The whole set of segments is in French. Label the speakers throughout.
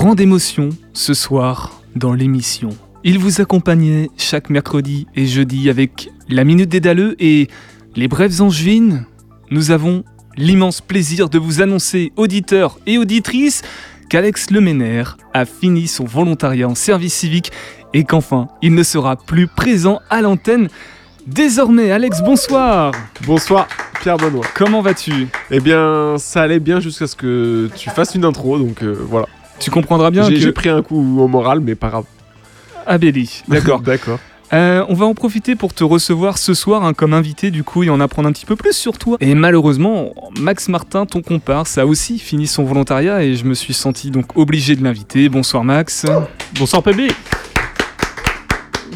Speaker 1: grande émotion ce soir dans l'émission. Il vous accompagnait chaque mercredi et jeudi avec la Minute des Dalleux et les Brèves Angevines. Nous avons l'immense plaisir de vous annoncer, auditeurs et auditrices, qu'Alex Leménaire a fini son volontariat en service civique et qu'enfin, il ne sera plus présent à l'antenne. Désormais, Alex, bonsoir
Speaker 2: Bonsoir, Pierre Benoît.
Speaker 1: Comment vas-tu?
Speaker 2: Eh bien, ça allait bien jusqu'à ce que tu fasses une intro, donc euh, voilà.
Speaker 1: Tu comprendras bien
Speaker 2: J'ai
Speaker 1: que...
Speaker 2: j'ai pris un coup au moral, mais pas grave.
Speaker 1: Abélie, d'accord.
Speaker 2: D'accord.
Speaker 1: Euh, on va en profiter pour te recevoir ce soir hein, comme invité du coup et en apprendre un petit peu plus sur toi. Et malheureusement, Max Martin, ton comparse, a aussi fini son volontariat et je me suis senti donc obligé de l'inviter. Bonsoir Max.
Speaker 3: Bonsoir PB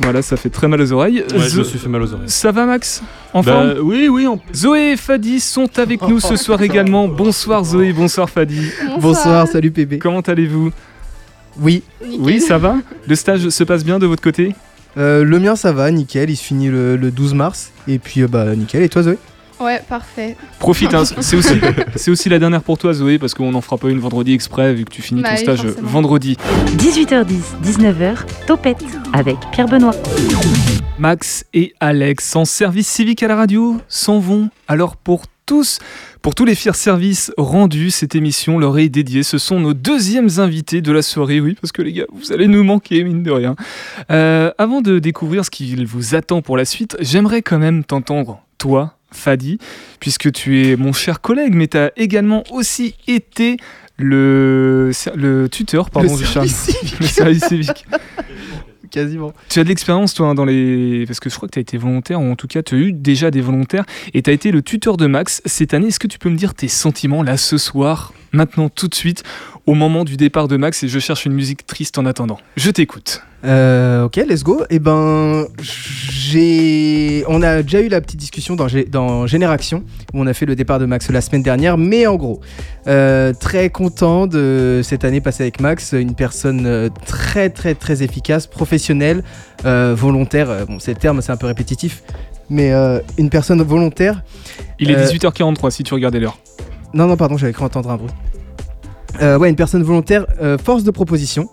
Speaker 1: Voilà, ça fait très mal aux oreilles.
Speaker 3: Ouais, je
Speaker 1: Zo-
Speaker 3: me suis fait mal aux oreilles.
Speaker 1: Ça va Max En forme
Speaker 3: Bah, oui, oui, on...
Speaker 1: Zoé et Fadi sont avec nous ce soir également. Bonsoir Zoé, bonsoir Fadi.
Speaker 4: Bonsoir, salut PB.
Speaker 1: Comment allez-vous?
Speaker 4: Oui,
Speaker 1: Oui, ça va? Le stage se passe bien de votre côté?
Speaker 4: Euh, le mien ça va, nickel, il se finit le, le 12 mars. Et puis euh, bah nickel, et toi Zoé?
Speaker 5: Ouais, parfait.
Speaker 1: Profite, hein, c'est aussi, la dernière pour toi Zoé parce qu'on n'en fera pas une vendredi exprès vu que tu finis
Speaker 5: Bah
Speaker 1: ton
Speaker 5: oui,
Speaker 1: stage
Speaker 5: forcément.
Speaker 1: vendredi.
Speaker 6: 18h10, 19h, Topette avec Pierre Benoît.
Speaker 1: Max et Alex en service civique à la radio s'en vont. Alors pour tous, pour tous les fiers services rendus, cette émission leur est dédiée. Ce sont nos deuxièmes invités de la soirée, oui, parce que les gars, vous allez nous manquer, mine de rien. Euh, avant de découvrir ce qu'il vous attend pour la suite, j'aimerais quand même t'entendre, toi, Fadi, puisque tu es mon cher collègue, mais tu as également aussi été le, le tuteur, pardon,
Speaker 4: Le
Speaker 1: du
Speaker 4: service civique.
Speaker 1: Le service civique.
Speaker 4: Quasiment.
Speaker 1: Tu as de l'expérience, toi, hein, dans les. Parce que je crois que tu as été volontaire, ou en tout cas, tu as eu déjà des volontaires, et tu as été le tuteur de Max cette année. Est-ce que tu peux me dire tes sentiments, là, ce soir, maintenant, tout de suite, au moment du départ de Max, et je cherche une musique triste en attendant Je t'écoute.
Speaker 4: Euh, ok, let's go. Et ben, j'ai, on a déjà eu la petite discussion dans, Gé- dans Génération où on a fait le départ de Max la semaine dernière. Mais en gros, euh, très content de cette année passée avec Max, une personne euh, très très très efficace, professionnelle, euh, volontaire. Bon, c'est le terme, c'est un peu répétitif, mais une personne volontaire.
Speaker 1: Il est
Speaker 4: Euh,
Speaker 1: 18h43 si tu regardais l'heure.
Speaker 4: Non, non, pardon, j'avais cru entendre un bruit. Euh, ouais, une personne volontaire, euh, force de proposition,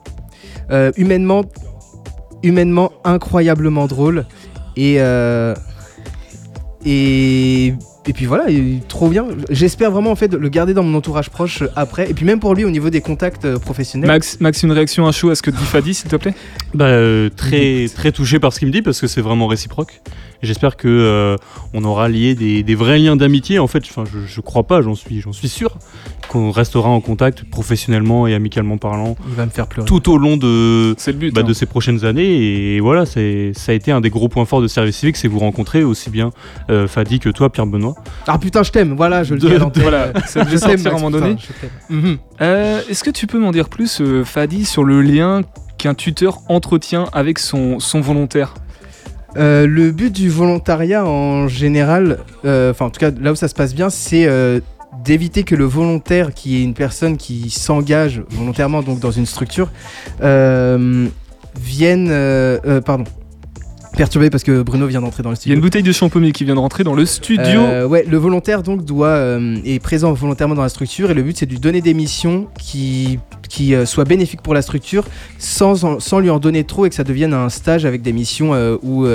Speaker 4: euh, humainement, humainement incroyablement drôle et euh, et et puis voilà, il est trop bien. J'espère vraiment en fait de le garder dans mon entourage proche après et puis même pour lui au niveau des contacts professionnels.
Speaker 1: Max, Max, une réaction à chaud à ce que dit Fadi, s'il te plaît?
Speaker 3: Bah, euh, très, très touché par ce qu'il me dit parce que c'est vraiment réciproque. J'espère que euh, on aura lié des, des vrais liens d'amitié. En fait, enfin, je, je crois pas, j'en suis, j'en suis sûr qu'on restera en contact professionnellement et amicalement parlant
Speaker 4: Il va me faire pleurer.
Speaker 3: tout au long de,
Speaker 1: C'est le but.
Speaker 3: bah,
Speaker 1: hein.
Speaker 3: de ces prochaines années. Et voilà, c'est, ça a été un des gros points forts de Service Civique, c'est vous rencontrer aussi bien euh, Fadi que toi, Pierre Benoît.
Speaker 4: Ah putain, je t'aime. Voilà, je le
Speaker 3: De-
Speaker 4: dis à l'antenne.
Speaker 1: Voilà, ça
Speaker 4: Je t'aime,
Speaker 1: à un moment donné.
Speaker 4: Mhm.
Speaker 1: Euh, Est-ce que tu peux m'en dire plus, euh, Fadi, sur le lien qu'un tuteur entretient avec son, son volontaire?
Speaker 4: Euh, le but du volontariat en général, euh, enfin en tout cas là où ça se passe bien, c'est euh, d'éviter que le volontaire, qui est une personne qui s'engage volontairement donc dans une structure, vienne, pardon, perturbé parce que Bruno vient d'entrer dans le
Speaker 1: Il y a
Speaker 4: studio.
Speaker 1: une bouteille de champomy qui vient de rentrer dans le studio.
Speaker 4: Euh, ouais, le volontaire donc doit euh, est présent volontairement dans la structure et le but c'est de lui donner des missions qui qui euh, soient bénéfiques pour la structure sans en- sans lui en donner trop et que ça devienne un stage avec des missions où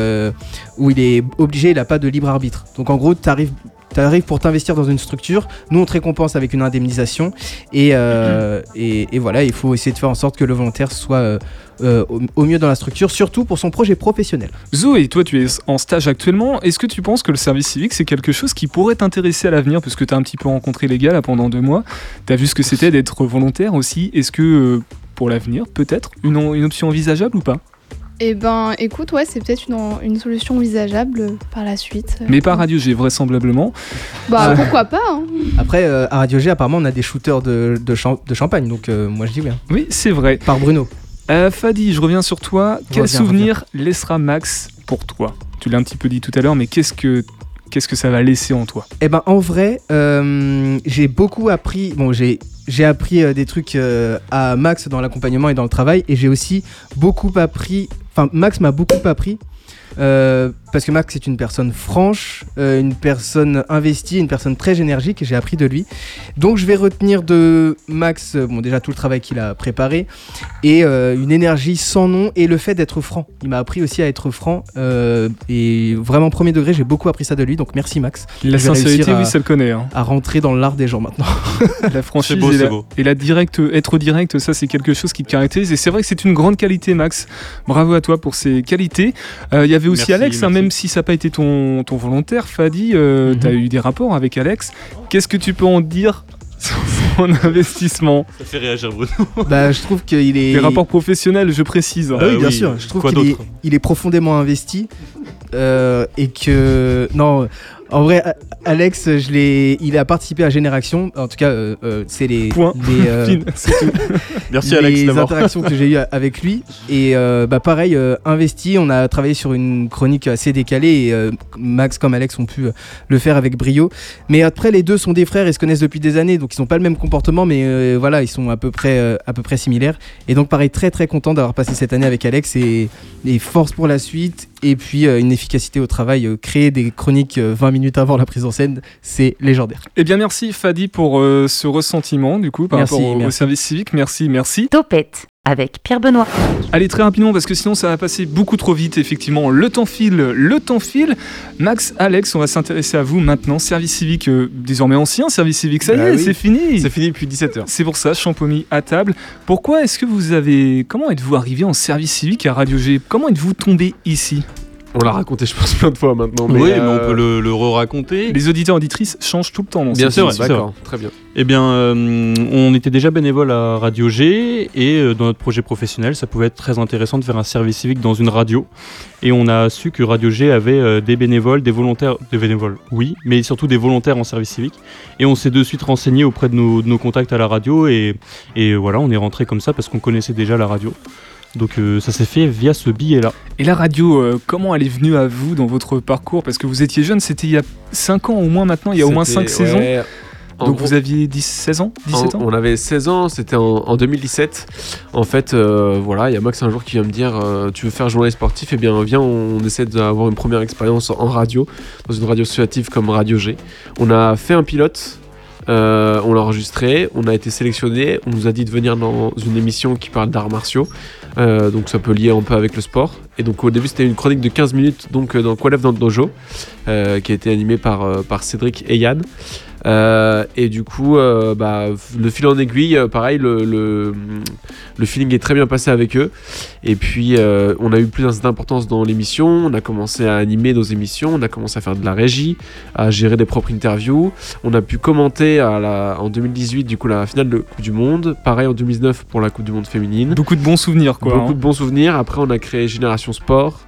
Speaker 4: où il est obligé, il n'a pas de libre arbitre. Donc en gros, tu arrives T'arrives pour t'investir dans une structure, nous on te récompense avec une indemnisation et, euh, et, et voilà, il faut essayer de faire en sorte que le volontaire soit euh, euh, au, au mieux dans la structure, surtout pour son projet professionnel.
Speaker 1: Zoé, toi tu es en stage actuellement. Est-ce que tu penses que le service civique c'est quelque chose qui pourrait t'intéresser à l'avenir? Parce que tu as un petit peu rencontré les gars là pendant deux mois. Tu as vu ce que c'était d'être volontaire aussi. Est-ce que pour l'avenir, peut-être, une, une option envisageable ou pas?
Speaker 5: Eh ben, écoute, ouais, c'est peut-être une, une solution envisageable euh, par la suite.
Speaker 1: Mais pas Radio G, vraisemblablement.
Speaker 5: Bah,
Speaker 4: Ah.
Speaker 5: pourquoi pas hein.
Speaker 4: Après, euh, à Radio G, apparemment, on a des shooters de, de, champ- de champagne, donc euh, moi je dis oui. hein.
Speaker 1: Oui, c'est vrai.
Speaker 4: Par Bruno.
Speaker 1: Euh, Fadi, je reviens sur toi. Quel
Speaker 4: Reviens,
Speaker 1: souvenir laissera Max pour toi? Tu l'as un petit peu dit tout à l'heure, mais qu'est-ce que qu'est-ce que ça va laisser en toi?
Speaker 4: Eh ben, en vrai, euh, j'ai beaucoup appris. Bon, j'ai j'ai appris euh, des trucs euh, à Max dans l'accompagnement et dans le travail, et j'ai aussi beaucoup appris. Enfin, Max m'a beaucoup appris. euh, parce que Max est une personne franche, euh, une personne investie, une personne très énergique et j'ai appris de lui. Donc je vais retenir de Max, euh, bon déjà tout le travail qu'il a préparé et euh, une énergie sans nom et le fait d'être franc. Il m'a appris aussi à être franc euh, et vraiment premier degré, j'ai beaucoup appris ça de lui. Donc merci Max.
Speaker 1: La sincérité,
Speaker 4: à-
Speaker 1: oui, ça le connaît. hein.
Speaker 4: À rentrer dans l'art des gens maintenant.
Speaker 1: La franchise
Speaker 3: C'est beau,
Speaker 1: et, la,
Speaker 3: beau.
Speaker 1: et la direct, être direct, ça c'est quelque chose qui te caractérise. Et c'est vrai que c'est une grande qualité, Max. Bravo à toi pour ces qualités. Euh, Il y avait aussi
Speaker 3: Merci,
Speaker 1: Alex,
Speaker 3: merci.
Speaker 1: même si ça n'a pas été ton, ton volontaire, Fadi, euh,
Speaker 4: Mhm.
Speaker 1: tu as eu des rapports avec Alex. Qu'est-ce que tu peux en dire sur son investissement?
Speaker 3: Ça fait réagir Bruno.
Speaker 4: bah, je trouve qu'il est.
Speaker 1: Des rapports professionnels, je précise.
Speaker 4: Ah oui,
Speaker 3: Euh,
Speaker 4: bien
Speaker 3: oui,
Speaker 4: sûr. Je trouve
Speaker 3: quoi
Speaker 4: qu'il est,
Speaker 3: d'autre?
Speaker 4: il est profondément investi euh, et que non. En vrai, Alex, je l'ai, il a participé à Génération. En tout cas, euh, euh, c'est les,
Speaker 1: Point.
Speaker 4: les, euh.
Speaker 3: Merci
Speaker 4: les
Speaker 3: Alex d'abord.
Speaker 4: interactions que j'ai eues avec lui. Et euh, bah, pareil, euh, investi. On a travaillé sur une chronique assez décalée et euh, Max comme Alex ont pu euh, le faire avec brio. Mais après, les deux sont des frères et se connaissent depuis des années, donc ils n'ont pas le même comportement, mais euh, voilà, ils sont à peu près, euh, à peu près similaires. Et donc, pareil, très très content d'avoir passé cette année avec Alex et, et force pour la suite. Et puis euh, une efficacité au travail. Euh, créer des chroniques euh, 20 minutes avant la prise en scène, c'est légendaire.
Speaker 1: Eh bien, merci Fadi pour euh, ce ressentiment, du coup, par
Speaker 4: Merci,
Speaker 1: rapport au, au service civique. Merci, merci.
Speaker 6: Topette avec Pierre Benoît.
Speaker 1: Allez, très rapidement, parce que sinon ça va passer beaucoup trop vite, effectivement. Le temps file, le temps file. Max, Alex, on va s'intéresser à vous maintenant. Service civique, euh, désormais ancien service civique, ça y
Speaker 2: Bah
Speaker 1: est,
Speaker 2: oui.
Speaker 1: c'est fini.
Speaker 2: C'est fini depuis 17h.
Speaker 1: C'est pour ça, Champomy à table. Pourquoi est-ce que vous avez. Comment êtes-vous arrivé en service civique à Radio G? Comment êtes-vous tombé ici?
Speaker 2: On l'a raconté, je pense, plein de fois maintenant. Mais
Speaker 3: oui,
Speaker 2: euh,
Speaker 3: mais on peut le, le re-raconter.
Speaker 1: Les auditeurs auditrices changent tout le temps.
Speaker 2: Bien sûr, d'accord, très bien.
Speaker 3: Eh bien, euh, on était déjà bénévole à Radio G et euh, dans notre projet professionnel, ça pouvait être très intéressant de faire un service civique dans une radio. Et on a su que Radio G avait euh, des bénévoles, des volontaires, des bénévoles, oui, mais surtout des volontaires en service civique. Et on s'est de suite renseigné auprès de nos, de nos contacts à la radio et, et voilà, on est rentré comme ça parce qu'on connaissait déjà la radio. Donc euh, ça s'est fait via ce billet-là.
Speaker 1: Et la radio, euh, comment elle est venue à vous dans votre parcours? Parce que vous étiez jeune, c'était il y a 5 ans au moins maintenant, il y a au moins 5
Speaker 2: C'était-
Speaker 1: saisons. Donc
Speaker 2: gros-
Speaker 1: vous aviez 10, 16 ans? 17
Speaker 2: En-
Speaker 1: ans?
Speaker 2: On avait 16 ans, c'était en, en 2017. En fait, euh, voilà, il y a Max un jour qui vient me dire euh, Tu veux faire journal sportif? Eh bien, viens, on, essaie d'avoir une première expérience en radio, dans une radio associative comme Radio G. On a fait un pilote. euh, on l'a enregistré, on a été sélectionné, on nous a dit de venir dans une émission qui parle d'arts martiaux, euh, donc ça peut lier un peu avec le sport. Et donc au début c'était une chronique de 15 minutes donc euh, dans Qualef dans le dojo, euh, qui a été animée par, par Cédric et Yann. Euh, et du coup, euh, bah, le fil en aiguille, euh, pareil, le, le, le feeling est très bien passé avec eux. Et puis, on a eu plus d'importance dans l'émission. On a commencé à animer nos émissions. On a commencé à faire de la régie, à gérer des propres interviews. On a pu commenter à la, en 2018, du coup, la finale de Coupe du Monde. Pareil en 2019 pour la Coupe du Monde féminine.
Speaker 1: Beaucoup de bons souvenirs, quoi.
Speaker 2: Beaucoup
Speaker 1: hein.
Speaker 2: de bons souvenirs. Après, on a créé Génération Sport,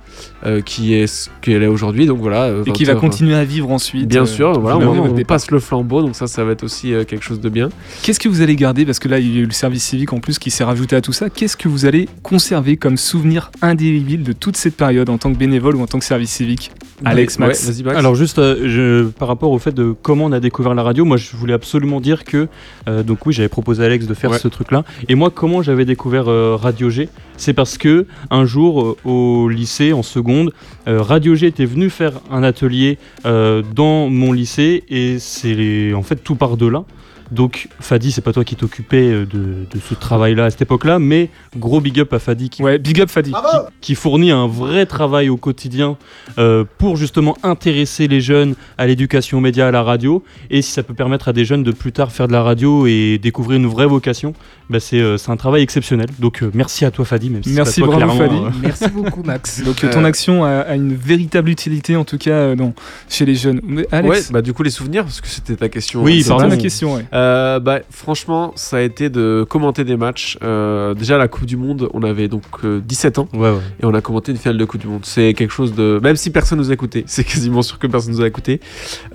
Speaker 2: euh, qui est ce qu'elle est aujourd'hui. Donc voilà. euh,
Speaker 1: Et qui va
Speaker 2: 20 heures,
Speaker 1: continuer à vivre ensuite.
Speaker 2: Bien
Speaker 1: euh,
Speaker 2: sûr, voilà, on, on passe le flambeau, donc ça, ça va être aussi euh, quelque chose de bien.
Speaker 1: Qu'est-ce que vous allez garder Parce que là, il y a eu le service civique en plus qui s'est rajouté à tout ça. Qu'est-ce que vous allez conserver comme souvenir indélébile de toute cette période en tant que bénévole ou en tant que service civique? Alex,
Speaker 2: Ouais,
Speaker 1: Max
Speaker 2: vas-y, Max.
Speaker 3: Alors juste euh, je- par rapport au fait de comment on a découvert la radio, moi je voulais absolument dire que euh, donc oui j'avais proposé à Alex de faire
Speaker 2: Ouais.
Speaker 3: ce truc là et moi comment j'avais découvert euh, Radio G, c'est parce que un jour euh, au lycée en seconde, euh, Radio G était venu faire un atelier euh, dans mon lycée et c'est en fait tout part de là. Donc Fadi, c'est pas toi qui t'occupais euh, de, de ce travail-là à cette époque-là, mais gros big up à Fadi qui
Speaker 1: Ouais, big up Fadi.
Speaker 3: qui fournit un vrai travail au quotidien euh, pour justement intéresser les jeunes à l'éducation média, à la radio. Et si ça peut permettre à des jeunes de plus tard faire de la radio et découvrir une vraie vocation, bah c'est euh, c'est un travail exceptionnel. Donc euh, merci à toi Fadi, même si
Speaker 1: Merci,
Speaker 3: pas toi,
Speaker 1: bravo,
Speaker 3: clairement,
Speaker 1: Fadi.
Speaker 3: euh,
Speaker 4: Merci beaucoup, Max.
Speaker 1: Donc ton action a, a une véritable utilité en tout cas euh, chez les jeunes. Mais
Speaker 2: Ouais,
Speaker 1: Alex,
Speaker 2: bah du coup les souvenirs, parce que c'était ta question.
Speaker 3: Oui,
Speaker 1: c'est
Speaker 3: pardon.
Speaker 1: ma question. Ouais.
Speaker 2: Euh, bah, franchement, ça a été de commenter des matchs. Euh, déjà, la Coupe du Monde, on avait donc euh, 17 ans
Speaker 3: Ouais, ouais.
Speaker 2: et on a commenté une finale de Coupe du Monde. C'est quelque chose de. Même si personne nous a écouté, c'est quasiment sûr que personne nous a écouté.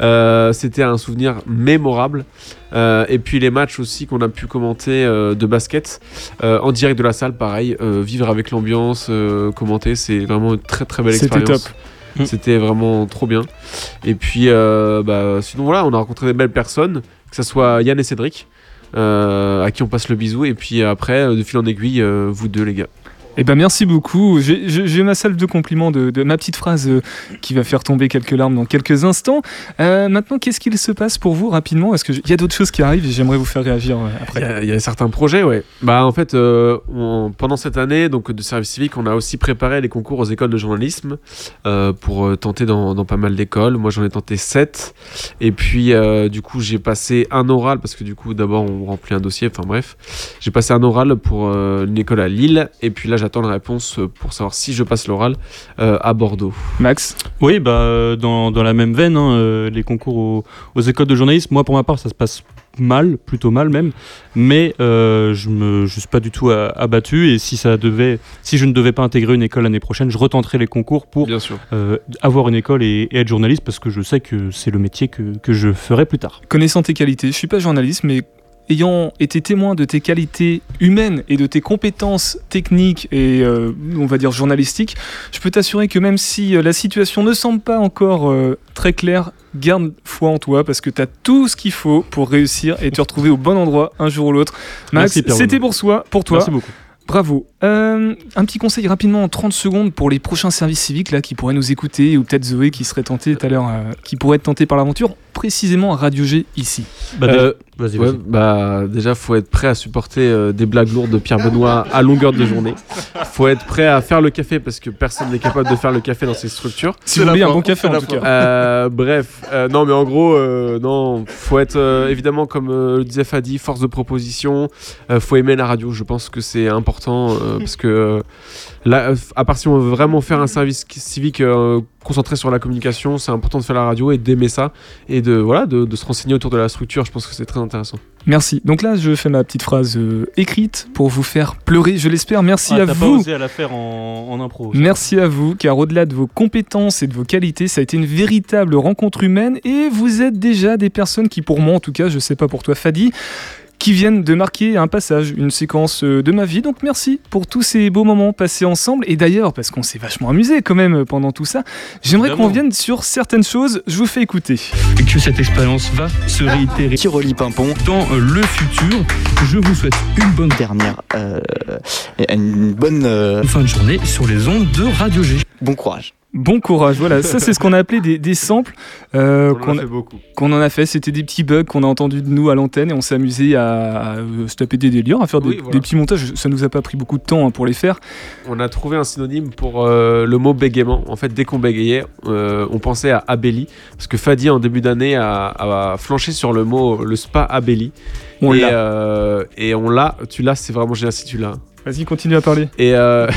Speaker 2: Euh, C'était un souvenir mémorable. Euh, et puis les matchs aussi qu'on a pu commenter euh, de basket euh, en direct de la salle, pareil. euh, vivre avec l'ambiance, euh, commenter, c'est vraiment une très très belle
Speaker 1: C'était
Speaker 2: expérience.
Speaker 1: top.
Speaker 3: Mm.
Speaker 2: C'était vraiment trop bien. Et puis, euh, bah, sinon voilà, on a rencontré des belles personnes, que ce soit Yann et Cédric, euh, à qui on passe le bisou. Et puis après, euh, de fil en aiguille, euh, vous deux les gars.
Speaker 1: Eh ben merci beaucoup. J'ai- ma salve de compliments de, ma petite phrase euh, qui va faire tomber quelques larmes dans quelques instants. Euh, maintenant, qu'est-ce qu'il se passe pour vous rapidement? Est-ce qu'il y a d'autres choses qui arrivent et j'aimerais vous faire réagir euh,
Speaker 2: Il
Speaker 1: après
Speaker 2: il y a certains projets, ouais. Bah en fait, pendant cette année donc de service civique, on a aussi préparé les concours aux écoles de journalisme pour tenter dans, pas mal d'écoles. Moi, j'en ai tenté 7 Et puis, du coup, j'ai passé un oral parce que du coup, d'abord, on remplit un dossier. Enfin bref, j'ai passé un oral pour une école à Lille. Et puis là, j'attends la réponse euh, pour savoir si je passe l'oral euh, à Bordeaux.
Speaker 1: Max
Speaker 3: Oui, bah, euh, dans, dans la même veine, hein, les concours aux, aux écoles de journalisme, moi pour ma part, ça se passe mal, plutôt mal même, mais euh, je ne je suis pas du tout a- abattu et si, ça devait, si je ne devais pas intégrer une école l'année prochaine, je retenterai les concours pour
Speaker 2: Bien sûr.
Speaker 3: euh, avoir une école et, et être journaliste parce que je sais que c'est le métier que, que je ferai plus tard.
Speaker 1: Connaissant tes qualités, je suis pas journaliste, mais ayant été témoin de tes qualités humaines et de tes compétences techniques et euh, on va dire journalistiques, je peux t'assurer que même si euh, la situation ne semble pas encore euh, très claire, garde foi en toi parce que tu as tout ce qu'il faut pour réussir et te retrouver au bon endroit un jour ou l'autre. Max, c'était pour soi, pour toi.
Speaker 3: Merci beaucoup.
Speaker 1: Bravo. Euh, un petit conseil rapidement en 30 secondes pour les prochains services civiques là qui pourraient nous écouter ou peut-être Zoé qui serait tentée tout à l'heure, euh, qui pourrait être tentée par l'aventure, précisément à Radio G ici.
Speaker 3: Bah,
Speaker 2: Euh,
Speaker 3: Vas-y,
Speaker 2: Ouais,
Speaker 3: vas-y.
Speaker 2: bah déjà faut être prêt à supporter euh, des blagues lourdes de Pierre Benoît à longueur de journée. Faut être prêt à faire le café parce que personne n'est capable de faire le café dans ces structures.
Speaker 1: Si vous voulez un bon café en tout cas.
Speaker 2: Euh, bref, euh, non mais en gros, euh, non, faut être euh, évidemment comme euh, le disait Fadi, force de proposition. Euh, faut aimer la radio. Je pense que c'est important euh, parce que euh, là, euh, à part si on veut vraiment faire un service civique euh, concentré sur la communication, c'est important de faire la radio et d'aimer ça et de voilà de, de se renseigner autour de la structure. Je pense que c'est très intéressant.
Speaker 1: Merci. Donc là, je fais ma petite phrase euh, écrite pour vous faire pleurer, je l'espère. Merci
Speaker 3: Ah,
Speaker 1: à
Speaker 3: pas
Speaker 1: vous.
Speaker 3: osé à la faire en, en impro. ça.
Speaker 1: Merci à vous, car au-delà de vos compétences et de vos qualités, ça a été une véritable rencontre humaine et vous êtes déjà des personnes qui, pour moi en tout cas, je sais pas pour toi Fadi, qui viennent de marquer un passage, une séquence euh, de ma vie. Donc merci pour tous ces beaux moments passés ensemble. Et d'ailleurs, parce qu'on s'est vachement amusé quand même pendant tout ça, j'aimerais qu'on vienne sur certaines choses. Je vous fais écouter.
Speaker 7: que cette expérience va se réitérer
Speaker 8: Tiroli Pimpon,
Speaker 7: dans euh, le futur. Je vous souhaite une bonne
Speaker 8: dernière, euh, une bonne euh,
Speaker 7: fin de journée sur les ondes de Radio G.
Speaker 8: bon courage.
Speaker 1: Bon courage, voilà, ça c'est ce qu'on a appelé des, des samples euh,
Speaker 2: On en
Speaker 1: qu'on
Speaker 2: a fait beaucoup.
Speaker 1: qu'on en a fait. C'était des petits bugs qu'on a entendus de nous à l'antenne et on s'est amusé à, à, euh, se taper des délires, à faire des,
Speaker 2: Oui, voilà.
Speaker 1: des petits montages. Ça nous a pas pris beaucoup de temps hein, pour les faire.
Speaker 2: On a trouvé un synonyme pour euh, le mot bégaiement. En fait, dès qu'on bégayait, euh, on pensait à Abelli. Parce que Fadi, en début d'année, a, a flanché sur le mot le spa Abelli.
Speaker 1: On
Speaker 2: et,
Speaker 1: l'a.
Speaker 2: et on l'a. Tu l'as, c'est vraiment génial si tu l'as.
Speaker 1: Vas-y, continue à parler.
Speaker 2: Et, euh,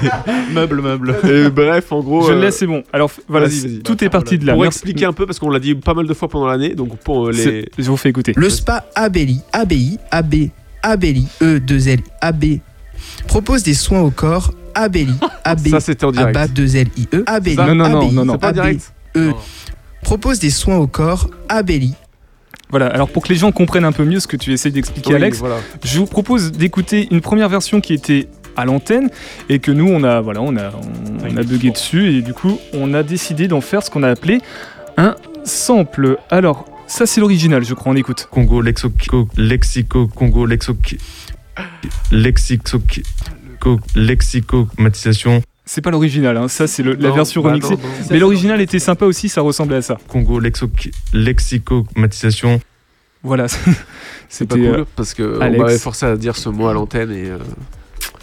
Speaker 3: Meuble, meuble.
Speaker 2: et bref, en gros.
Speaker 1: Je le
Speaker 2: euh,
Speaker 1: laisse, c'est bon. Alors voilà,
Speaker 2: vas-y,
Speaker 1: c-
Speaker 2: vas-y.
Speaker 1: tout est parti de là.
Speaker 2: Pour
Speaker 1: Merci.
Speaker 2: expliquer un peu, parce qu'on l'a dit pas mal de fois pendant l'année, donc pour euh, les.
Speaker 1: Je vous fais écouter.
Speaker 4: Le spa Abelli, ABI, AB, Abelli, E, 2 L, AB, propose des soins au corps, Abelli, AB,
Speaker 2: Ça, c'était en direct.
Speaker 4: ABA, 2 L, IE, Abelli,
Speaker 1: Non, non, non, non, non.
Speaker 2: Pas direct.
Speaker 4: E,
Speaker 3: Non.
Speaker 4: propose des soins au corps, Abelli,
Speaker 1: Voilà, alors pour que les gens comprennent un peu mieux ce que tu essayes d'expliquer,
Speaker 2: Oui,
Speaker 1: Alex,
Speaker 2: voilà.
Speaker 1: je vous propose d'écouter une première version qui était à l'antenne et que nous on a voilà on a on, on a bugué dessus et du coup on a décidé d'en faire ce qu'on a appelé un sample. Alors ça c'est l'original, je crois. On écoute.
Speaker 7: Congo, lexico, lexico, Congo, lexico, lexico, lexicomatisation.
Speaker 1: C'est pas l'original, hein, ça c'est la version
Speaker 2: bah
Speaker 1: remixée.
Speaker 2: non, non.
Speaker 1: Mais l'original était sympa aussi, ça ressemblait à ça.
Speaker 7: Congo, lexico, lexicomatisation.
Speaker 1: Voilà,
Speaker 2: C'est pas cool
Speaker 1: euh,
Speaker 2: parce que on
Speaker 1: Alex.
Speaker 2: m'avait forcé à dire ce mot à l'antenne et euh,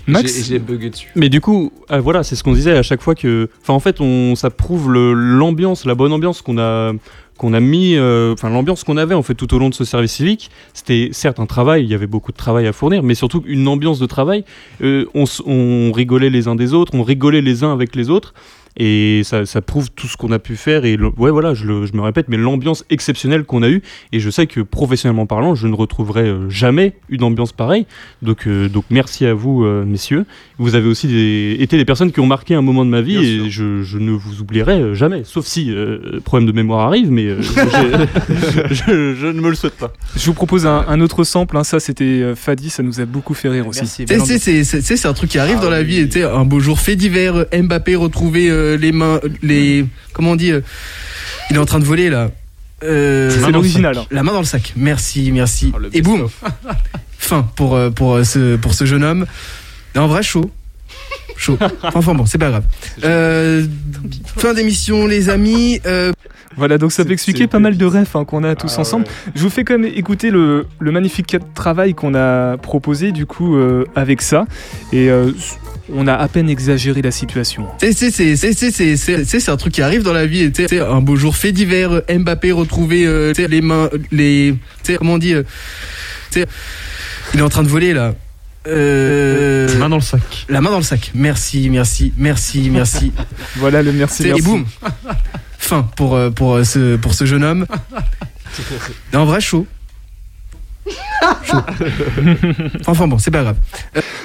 Speaker 1: Max.
Speaker 2: j'ai- bugué dessus.
Speaker 3: Mais du coup, euh, voilà, c'est ce qu'on disait à chaque fois que. Enfin, en fait, on, ça prouve l'ambiance, la bonne ambiance qu'on a, qu'on a mis. euh, Enfin, l'ambiance qu'on avait en fait tout au long de ce service civique. C'était certes un travail, il y avait beaucoup de travail à fournir, mais surtout une ambiance de travail. Euh, on, on rigolait les uns des autres, on rigolait les uns avec les autres. Et ça, ça prouve tout ce qu'on a pu faire. Et le- ouais, voilà, je, le- je me répète, mais l'ambiance exceptionnelle qu'on a eue. Et je sais que professionnellement parlant, je ne retrouverai euh, jamais une ambiance pareille. Donc, euh, donc merci à vous, euh, messieurs. Vous avez aussi des- été des personnes qui ont marqué un moment de ma vie
Speaker 2: Bien
Speaker 3: et je, je ne vous oublierai jamais. Sauf si euh, problème de mémoire arrive, mais euh, je, je ne me le souhaite pas.
Speaker 1: Je vous propose un, un autre sample. hein, ça c'était Fadi, ça nous a beaucoup fait rire aussi.
Speaker 9: C'est- c'est c'est- c'est un truc qui arrive
Speaker 2: Ah
Speaker 9: dans la
Speaker 2: oui.
Speaker 9: vie. et un beau jour fait divers, Mbappé retrouvé euh, les mains, les comment on dit, euh, il est en train de voler là. Euh,
Speaker 1: C'est l'original. hein.
Speaker 9: La main dans le sac. Merci, merci.
Speaker 2: Oh,
Speaker 9: et boum, fin pour pour ce pour ce jeune homme. Et en vrai chaud. chaud. Enfin bon, c'est pas grave. Euh, fin d'émission, les amis. Euh,
Speaker 1: Voilà, donc ça peut expliquer pas mal de refs hein, qu'on a tous
Speaker 2: Ah
Speaker 1: ensemble.
Speaker 2: ouais.
Speaker 1: Je vous fais quand même écouter le, le magnifique travail qu'on a proposé du coup euh, avec ça. Et on a à peine exagéré la situation.
Speaker 9: C'est un truc qui arrive dans la vie. C'est un beau jour fait d'hiver. Euh, Mbappé retrouvé euh, les mains, les, comment on dit, euh, il est en train de voler là. La
Speaker 7: main dans le sac.
Speaker 9: La main dans le sac. Merci, merci, merci, merci.
Speaker 1: voilà le merci.
Speaker 9: Et boum. fin pour, pour, ce, pour ce jeune homme. en vrai chaud. Enfin bon, c'est pas grave.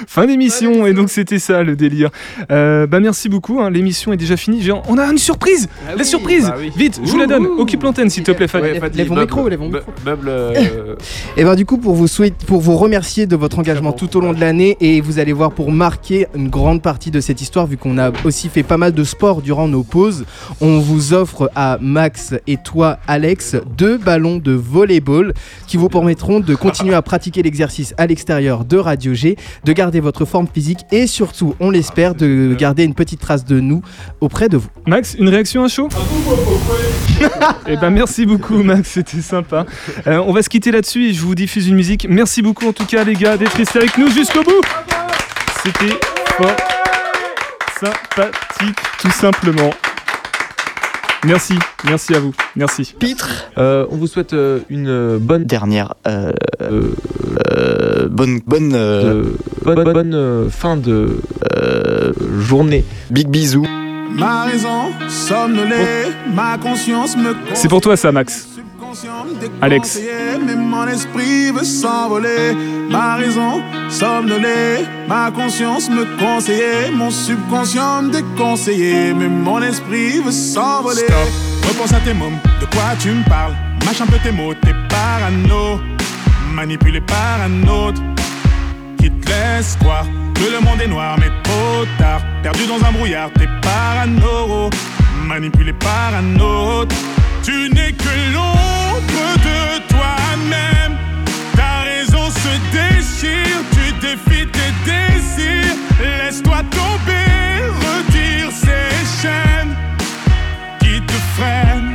Speaker 1: Fin d'émission, et donc c'était ça le délire. Euh, bah merci beaucoup, hein, l'émission est déjà finie. On a une surprise La surprise
Speaker 2: bah oui.
Speaker 1: Vite, je vous la donne. Occupe l'antenne s'il te plaît, Fanny.
Speaker 2: Ouais, Fadi,
Speaker 4: lève mon micro, lève mon micro.
Speaker 2: Meuble. euh,
Speaker 4: Et ben du coup pour vous souhaiter, pour vous remercier de votre engagement tout au long de l'année et vous allez voir pour marquer une grande partie de cette histoire vu qu'on a aussi fait pas mal de sport durant nos pauses, on vous offre à Max et toi Alex deux ballons de volleyball qui vous permettront de continuer à pratiquer l'exercice à l'extérieur de Radio G, de garder votre forme physique et surtout, on l'espère, de garder une petite trace de nous auprès de vous.
Speaker 1: Max, une réaction à chaud? Eh ben merci beaucoup Max, c'était sympa. Euh, on va se quitter là-dessus et je vous diffuse une musique. Merci beaucoup en tout cas les gars d'être restés avec nous jusqu'au bout. C'était fort sympathique tout simplement. Merci, merci à vous, merci.
Speaker 8: Pitre,
Speaker 2: euh, on vous souhaite euh, une euh, bonne.
Speaker 8: dernière euh,
Speaker 2: euh,
Speaker 8: euh, bonne bonne euh,
Speaker 2: de- bonne, bonne, bonne, euh, fin de
Speaker 8: euh,
Speaker 2: journée.
Speaker 8: big bisous.
Speaker 10: Ma raison somnolée, ma conscience me
Speaker 1: C'est pour toi ça Max. Alex.
Speaker 10: Mais mon esprit veut s'envoler. Ma raison somnolée, ma conscience me conseillait. Mon subconscient me déconseillait. Mais mon esprit veut s'envoler. Stop, repense à tes mots, de quoi tu me parles? Mâche un peu tes mots, t'es parano. Manipulé par un autre qui te laisse croire que le monde est noir, mais trop tard. Perdu dans un brouillard, t'es parano, manipulé par un autre. Tu n'es que de toi-même. Ta raison se déchire, tu défies tes désirs. Laisse-toi tomber, retire ces chaînes qui te freinent.